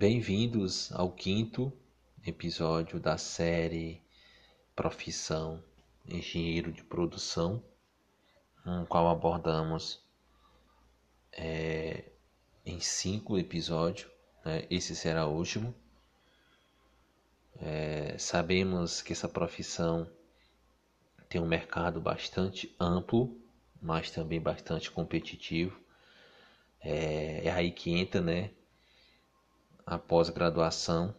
Bem-vindos ao quinto episódio da série Profissão Engenheiro de Produção, no qual abordamos é, em cinco episódios. Né? Esse será o último. É, sabemos que essa profissão tem um mercado bastante amplo, mas também bastante competitivo. É, é aí que entra, né? A pós-graduação.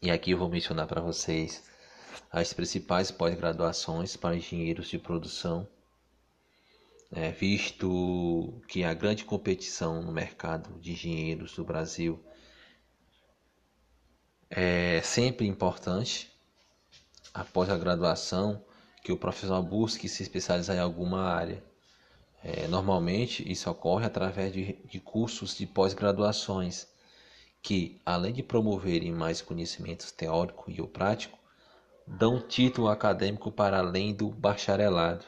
E aqui eu vou mencionar para vocês as principais pós-graduações para engenheiros de produção, é, visto que a grande competição no mercado de engenheiros do Brasil é sempre importante após a graduação que o profissional busque se especializar em alguma área. É, normalmente isso ocorre através de, de cursos de pós-graduações que, além de promoverem mais conhecimentos teórico e prático, dão título acadêmico para além do bacharelado.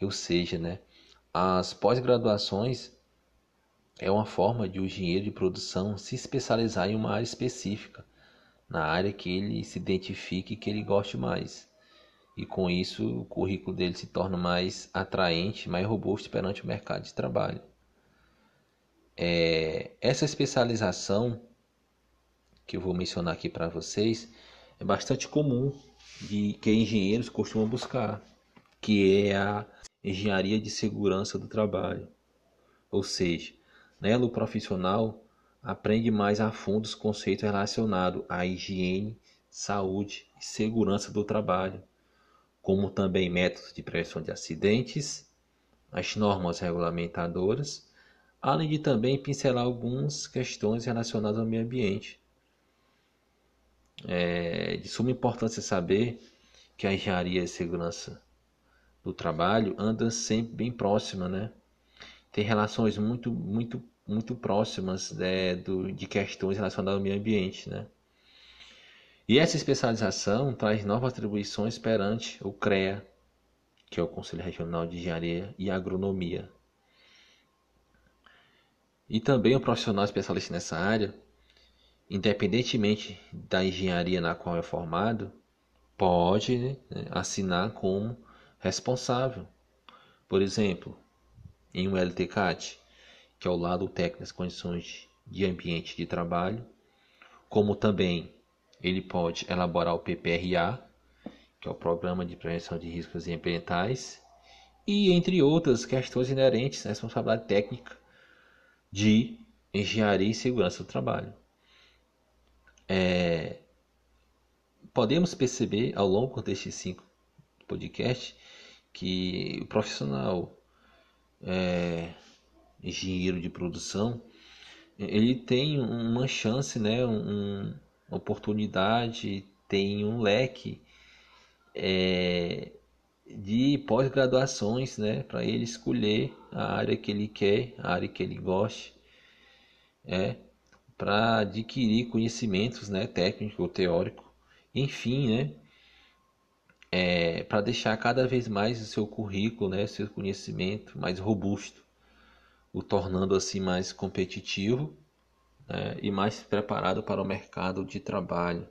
Ou seja, né, as pós-graduações é uma forma de o engenheiro de produção se especializar em uma área específica, na área que ele se identifique e que ele goste mais. E com isso o currículo dele se torna mais atraente, mais robusto perante o mercado de trabalho. É, essa especialização que eu vou mencionar aqui para vocês é bastante comum de que engenheiros costumam buscar, que é a engenharia de segurança do trabalho. Ou seja, nela o profissional aprende mais a fundo os conceitos relacionados à higiene, saúde e segurança do trabalho, como também métodos de prevenção de acidentes, as normas regulamentadoras, além de também pincelar algumas questões relacionadas ao meio ambiente. É de suma importância saber que a engenharia e segurança do trabalho andam sempre bem próxima, né? Tem relações muito, muito muito próximas né, do, de questões relacionadas ao meio ambiente. Né? E essa especialização traz novas atribuições perante o CREA, que é o Conselho Regional de Engenharia e Agronomia. E também o profissional especialista nessa área, independentemente da engenharia na qual é formado, pode né, assinar como responsável. Por exemplo, em um LTCAT, que é o lado técnico das condições de ambiente de trabalho, como também ele pode elaborar o PPRA, que é o Programa de Prevenção de Riscos Ambientais, e entre outras questões inerentes à responsabilidade técnica de engenharia e segurança do trabalho. É, podemos perceber ao longo destes cinco podcasts que o profissional é, engenheiro de produção, ele tem uma chance, né, um, uma oportunidade, tem um leque é, de pós-graduações, né, para ele escolher a área que ele quer, a área que ele goste, é, para adquirir conhecimentos, né, técnico ou teórico, enfim, né, é, para deixar cada vez mais o seu currículo, né, seu conhecimento mais robusto o tornando assim mais competitivo né, e mais preparado para o mercado de trabalho.